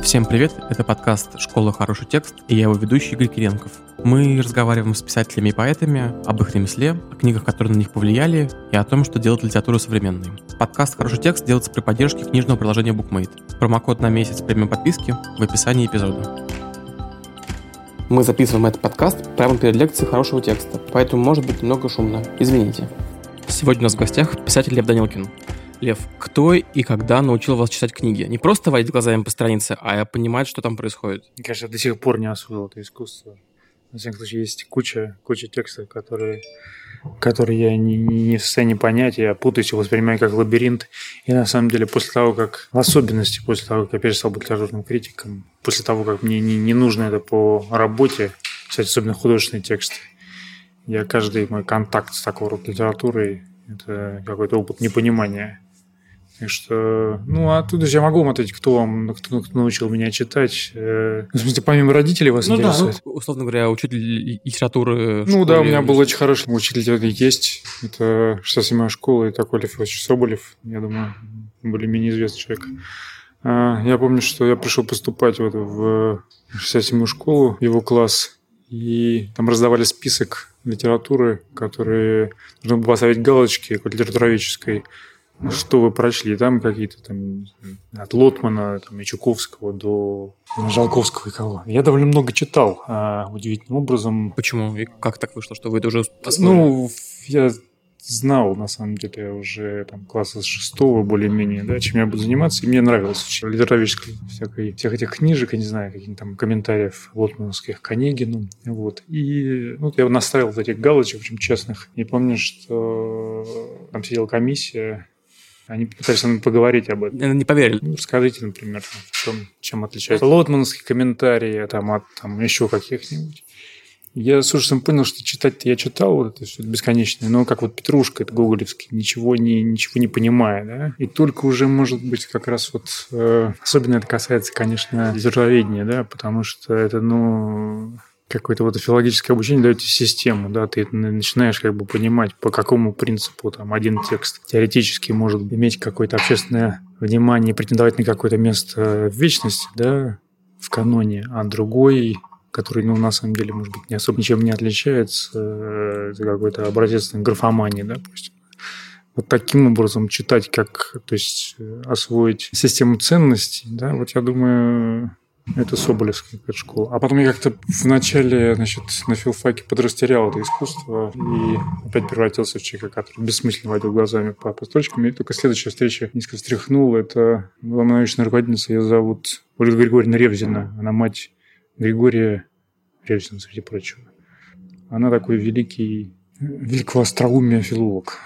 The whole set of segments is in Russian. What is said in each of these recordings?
Всем привет, это подкаст «Школа. Хороший текст» и я его ведущий Игорь Киренков. Мы разговариваем с писателями и поэтами об их ремесле, о книгах, которые на них повлияли, и о том, что делает литературу современной. Подкаст «Хороший текст» делается при поддержке книжного приложения BookMate. Промокод на месяц премиум подписки в описании эпизода. Мы записываем этот подкаст прямо перед лекцией хорошего текста, поэтому может быть немного шумно. Извините. Сегодня у нас в гостях писатель Лев Данилкин. Лев, кто и когда научил вас читать книги? Не просто водить глазами по странице, а понимать, что там происходит. Мне кажется, до сих пор не освоил это искусство. На всяком случае, есть куча, куча текстов, которые, которые я не, не в состоянии понять, я путаюсь и воспринимаю как лабиринт. И на самом деле после того, как, в особенности после того, как я перестал быть литературным критиком, после того, как мне не, не нужно это по работе, кстати, особенно художественные тексты, я каждый мой контакт с такого рода литературой – это какой-то опыт непонимания так что, ну, а оттуда я могу мотать, кто вам, кто, кто научил меня читать. Э, в смысле, помимо родителей вас ну, интересует? Да, ну, условно говоря, учитель литературы. Ну да, у меня был очень хороший учитель литературы есть. Это 67-я школа, это Коля Федорович Соболев. Я думаю, более-менее известный человек. А, я помню, что я пришел поступать вот в 67-ю школу, его класс, и там раздавали список литературы, которые нужно было поставить галочки литературоведческой что вы прочли? Там какие-то там от Лотмана, там, и Чуковского до Жалковского и кого. Я довольно много читал, а, удивительным образом. Почему? И как так вышло, что вы это уже освоили? Ну, я знал, на самом деле, уже там класса с шестого более-менее, да, чем я буду заниматься, и мне нравилось литературоведческой всякой, всех этих книжек, я не знаю, каких-то там комментариев лотмановских к Онегину, вот. И ну, я наставил вот этих галочек, очень честных, и помню, что там сидела комиссия, они пытались со мной поговорить об этом. Не поверили. Ну, скажите, например, в чем, чем отличается лотмановские комментарии там, от там, еще каких-нибудь. Я с ужасом понял, что читать я читал вот это все бесконечное, но как вот Петрушка, это гоголевский, ничего не, ничего не понимая, да, и только уже, может быть, как раз вот, э, особенно это касается, конечно, литературоведения, да, потому что это, ну, какое-то вот филологическое обучение дает систему, да, ты начинаешь как бы понимать, по какому принципу там один текст теоретически может иметь какое-то общественное внимание, претендовать на какое-то место в вечности, да, в каноне, а другой который, ну, на самом деле, может быть, не особо ничем не отличается, это какой-то образец графомании, да, допустим. Вот таким образом читать, как, то есть, освоить систему ценностей, да, вот я думаю, это Соболевская школа. А потом я как-то в начале, значит, на филфаке подрастерял это искусство и опять превратился в человека, который бессмысленно водил глазами по, по строчкам. И только следующая встреча несколько встряхнула. Это была моя научная руководительница, ее зовут Ольга Григорьевна Ревзина. Она мать Григория Ревзина, среди прочего. Она такой великий великого остроумия филолог.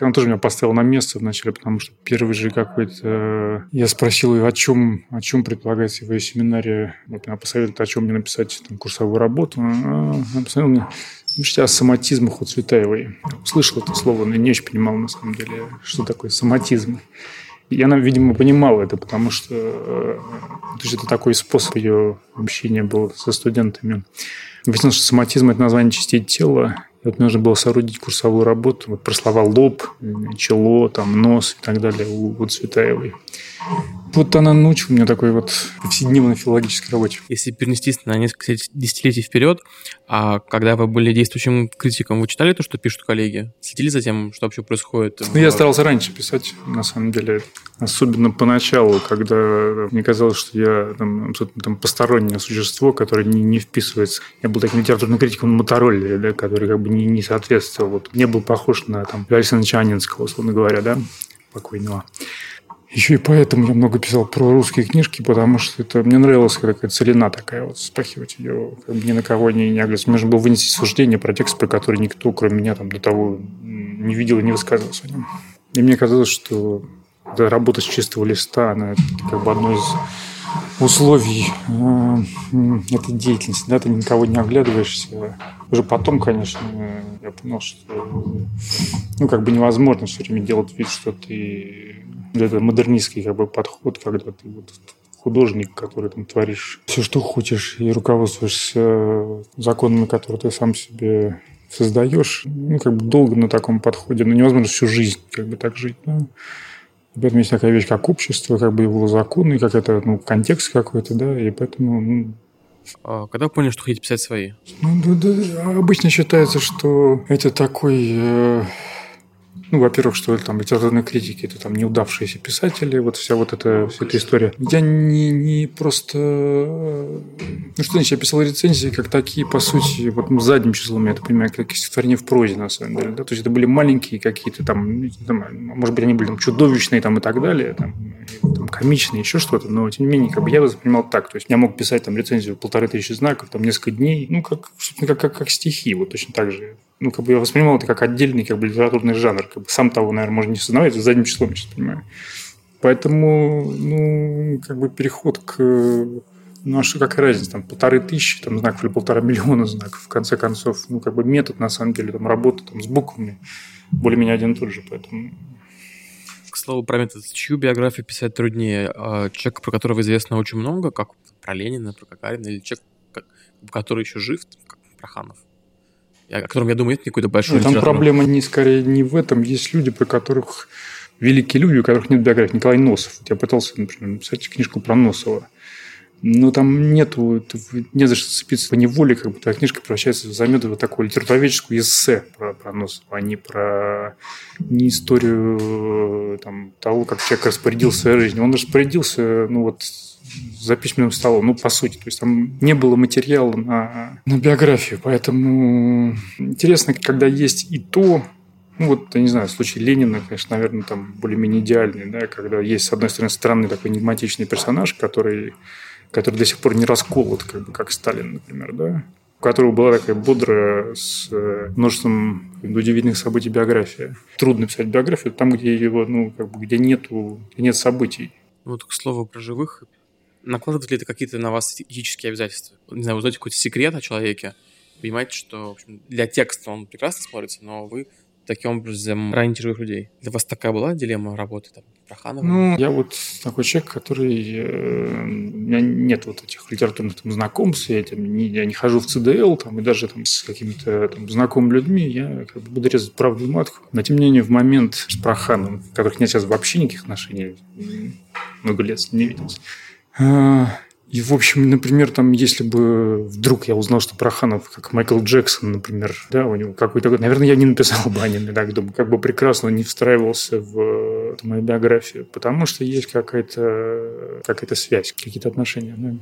Он тоже меня поставил на место вначале, потому что первый же какой-то... Я спросил ее, о чем, о чем предполагается в ее семинаре. Вот она посоветовала, о чем мне написать там, курсовую работу. Она посоветовала мне Пишите о соматизмах у Цветаевой. Слышал это слово, но не очень понимал, на самом деле, что такое соматизм. И она, видимо, понимала это, потому что э, то есть это такой способ ее общения был со студентами. Выяснилось, что соматизм – это название частей тела, вот нужно было соорудить курсовую работу вот про слова лоб, чело, там, нос и так далее у, у Цветаевой. Вот она научила меня такой вот повседневной филологической работе. Если перенестись на несколько десятилетий вперед, а когда вы были действующим критиком, вы читали то, что пишут коллеги? Следили за тем, что вообще происходит? Ну, я старался раньше писать, на самом деле. Особенно поначалу, когда мне казалось, что я там, там постороннее существо, которое не, не вписывается. Я был таким литературным критиком на да, который как бы не, не соответствовал. Вот, не был похож на там, Александра Анинского, условно говоря, да, покойного. Еще и поэтому я много писал про русские книжки, потому что это мне нравилась такая целина такая, вот спахивать ее, как бы ни на кого не, не оглядываться. Мне нужно было вынести суждение про текст, про который никто, кроме меня, там, до того не видел и не высказывался о нем. И мне казалось, что да, работа с чистого листа, она как бы одно из условий э, этой деятельности. Да, ты никого не оглядываешься. Уже потом, конечно, я понял, что ну, как бы невозможно все время делать вид, что ты это модернистский как бы подход, когда ты вот художник, который там творишь все, что хочешь, и руководствуешься законами, которые ты сам себе создаешь, ну, как бы долго на таком подходе, но невозможно всю жизнь как бы так жить. Да? И поэтому есть такая вещь, как общество, как бы его законы, как это, ну, контекст какой-то, да, и поэтому, ну, а когда вы поняли, что хотите писать свои? Ну, да, да, обычно считается, что это такой э, ну, во-первых, что там литературные критики, это там неудавшиеся писатели, вот вся вот эта, вся эта история. Я не, не просто... Ну, что значит, я писал рецензии как такие, по сути, вот ну, задним числом я это понимаю, как стихотворения в прозе, на самом деле. Да? То есть это были маленькие какие-то там, там, может быть, они были там чудовищные там и так далее, там, там комичные, еще что-то, но тем не менее, как бы я воспринимал так. То есть я мог писать там рецензию полторы тысячи знаков, там несколько дней, ну, как, как, как, как стихи, вот точно так же ну, как бы я воспринимал это как отдельный как бы, литературный жанр. Как бы, сам того, наверное, можно не осознавать, это задним числом я сейчас понимаю. Поэтому, ну, как бы переход к... Ну, а что, какая разница, там, полторы тысячи там, знаков или полтора миллиона знаков, в конце концов, ну, как бы метод, на самом деле, там, работы там, с буквами более-менее один и тот же, поэтому... К слову, про метод, чью биографию писать труднее? А, человека, про которого известно очень много, как про Ленина, про Гагарина, или человек, который еще жив, как Проханов? о котором, я думаю, нет никакой большой ну, Там проблема не скорее не в этом. Есть люди, про которых великие люди, у которых нет биографии. Николай Носов. Я пытался, например, написать книжку про Носова. Но там нету, не за что цепиться по неволе, как бы твоя книжка превращается в замету вот такую литературоведческую эссе про, про Носова, а не про не историю там, того, как человек распорядился своей жизнью. Он распорядился, ну вот, за письменным столом, ну, по сути. То есть там не было материала на, на биографию, поэтому интересно, когда есть и то, ну, вот, я не знаю, в случае Ленина, конечно, наверное, там более-менее идеальный, да, когда есть, с одной стороны, странный такой энигматичный персонаж, который, который до сих пор не расколот, как бы, как Сталин, например, да, у которого была такая бодрая, с э, множеством удивительных событий биография. Трудно писать биографию там, где его, ну, как бы, где нету, где нет событий. Вот, к слову, про живых накладывает ли это какие-то на вас этические обязательства? Не знаю, узнаете какой-то секрет о человеке, понимаете, что общем, для текста он прекрасно смотрится, но вы таким образом живых людей. Для вас такая была дилемма работы там, Проханова? Ну, я вот такой человек, который... Э, у меня нет вот этих литературных там, знакомств, я, там, не, я не хожу в ЦДЛ, там, и даже там, с какими-то там, знакомыми людьми я как бы, буду резать правду и матку. Но, тем не менее, в момент с Прохановым, в которых нет сейчас вообще никаких отношений, много лет не виделся, а, и, в общем, например, там, если бы вдруг я узнал, что Проханов, как Майкл Джексон, например, да, у него какой-то... Наверное, я не написал бы о нем так думаю, как бы прекрасно не встраивался в э, мою биографию, потому что есть какая-то какая связь, какие-то отношения. Да.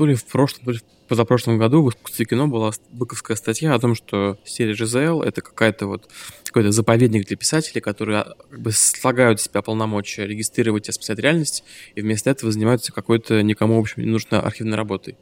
То ли в прошлом, то ли в позапрошлом году в искусстве кино была быковская статья о том, что серия ЖЗЛ — это какая-то вот какой-то заповедник для писателей, которые а, как бы слагают в себя полномочия регистрировать и спасать реальность, и вместо этого занимаются какой-то никому, в общем, не нужной архивной работой.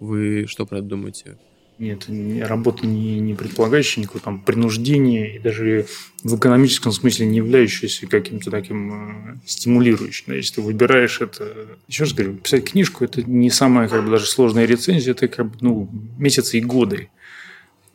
Вы что про это думаете? Нет, работа не, не предполагающая никакого там принуждения и даже в экономическом смысле не являющаяся каким-то таким э, стимулирующим. Да, если ты выбираешь это... Еще раз говорю, писать книжку – это не самая как бы даже сложная рецензия, это как бы ну, месяцы и годы.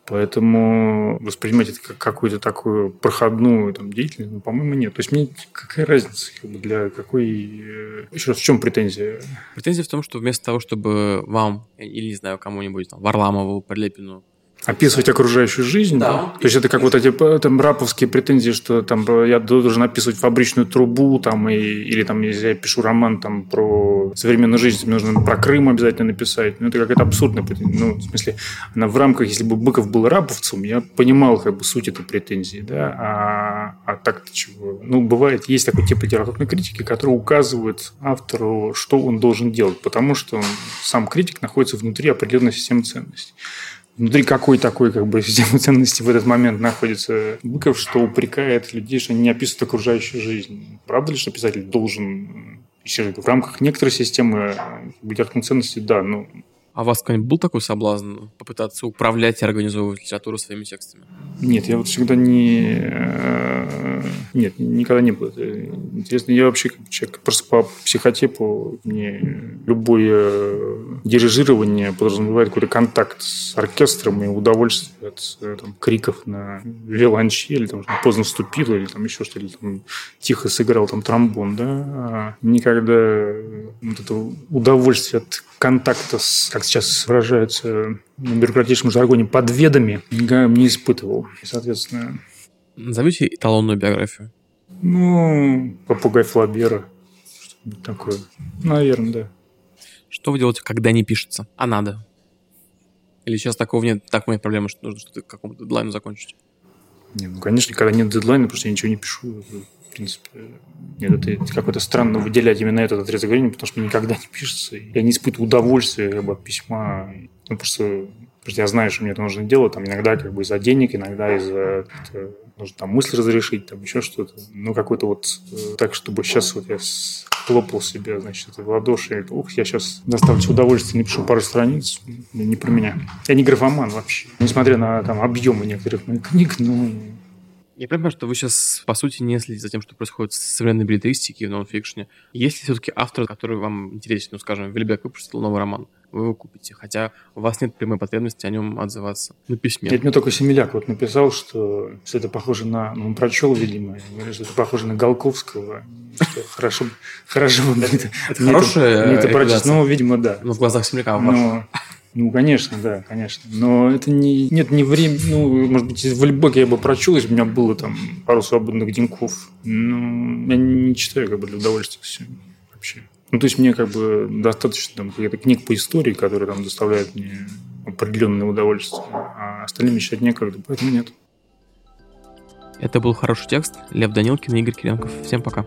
Поэтому воспринимать это как какую-то такую проходную там, деятельность, ну, по-моему, нет. То есть мне какая разница, как бы для какой... Э, Еще раз, в чем претензия? Претензия в том, что вместо того, чтобы вам, или, не знаю, кому-нибудь, там, Варламову, Подлепину, Описывать окружающую жизнь, да. да? То есть это как вот эти там раповские претензии, что там я должен описывать фабричную трубу, там, и, или там, если я пишу роман там про современную жизнь, мне нужно про Крым обязательно написать. Ну, это какая-то абсурдная претензия. Ну, в смысле, она в рамках, если бы Быков был раповцем, я понимал как бы суть этой претензии, да, а, а так-то чего? Ну, бывает, есть такой тип литературной критики, который указывает автору, что он должен делать, потому что он, сам критик находится внутри определенной системы ценностей внутри какой такой как бы системы ценностей в этот момент находится Быков, что упрекает людей, что они не описывают окружающую жизнь. Правда ли, что писатель должен еще в рамках некоторой системы литературной ценности, да, но а у вас когда-нибудь был такой соблазн попытаться управлять и организовывать литературу своими текстами? Нет, я вот всегда не... Э, нет, никогда не был. Интересно, я вообще как человек просто по психотипу мне любое дирижирование подразумевает какой-то контакт с оркестром и удовольствие от э, там, криков на виолончели, там, поздно вступил или там еще что-то, или там, тихо сыграл там тромбон, да. А никогда вот это удовольствие от контакта с, как сейчас выражаются на бюрократическом жаргоне, подведами, не испытывал. И, соответственно... Назовите эталонную биографию. Ну, попугай Флабера. Что-нибудь такое. Наверное, да. Что вы делаете, когда не пишется, а надо? Или сейчас такого нет, так нет проблемы, что нужно что-то к какому-то дедлайну закончить? Не, ну, конечно, когда нет дедлайна, потому что я ничего не пишу. Принципе, нет, это какое-то странно выделять именно этот отрезок времени, потому что мне никогда не пишется. Я не испытываю удовольствия как бы, от письма. Ну, просто, просто я знаю, что мне это нужно делать. Там иногда как бы из-за денег, иногда из-за нужно там мысль разрешить, там еще что-то. Ну, какой-то вот э, так, чтобы сейчас вот я хлопал себе, значит, в ладоши. Ух, я сейчас доставлю удовольствие, напишу пару страниц. Не про меня. Я не графоман вообще. Несмотря на там объемы некоторых моих книг, но я понимаю, что вы сейчас, по сути, не следите за тем, что происходит в современной билетристике в нонфикшне. Есть ли все-таки автор, который вам интересен? Ну, скажем, Вильбек выпустил новый роман, вы его купите, хотя у вас нет прямой потребности о нем отзываться на письме. Нет, мне только Семеляк вот написал, что, что это похоже на... Ну, он прочел, видимо, что это похоже на Голковского. Хорошо, хорошо. Это хорошее это прочесть. Ну, видимо, да. Ну, в глазах Семеляка ваш. Ну, конечно, да, конечно. Но это не... Нет, не время... Ну, может быть, в Альбеке я бы прочел, если бы у меня было там пару свободных деньков. Но я не читаю как бы для удовольствия все вообще. Ну, то есть мне как бы достаточно там каких-то книг по истории, которые там доставляют мне определенное удовольствие, а остальными читать некогда, поэтому нет. Это был хороший текст. Лев Данилкин и Игорь Кириенков. Всем пока.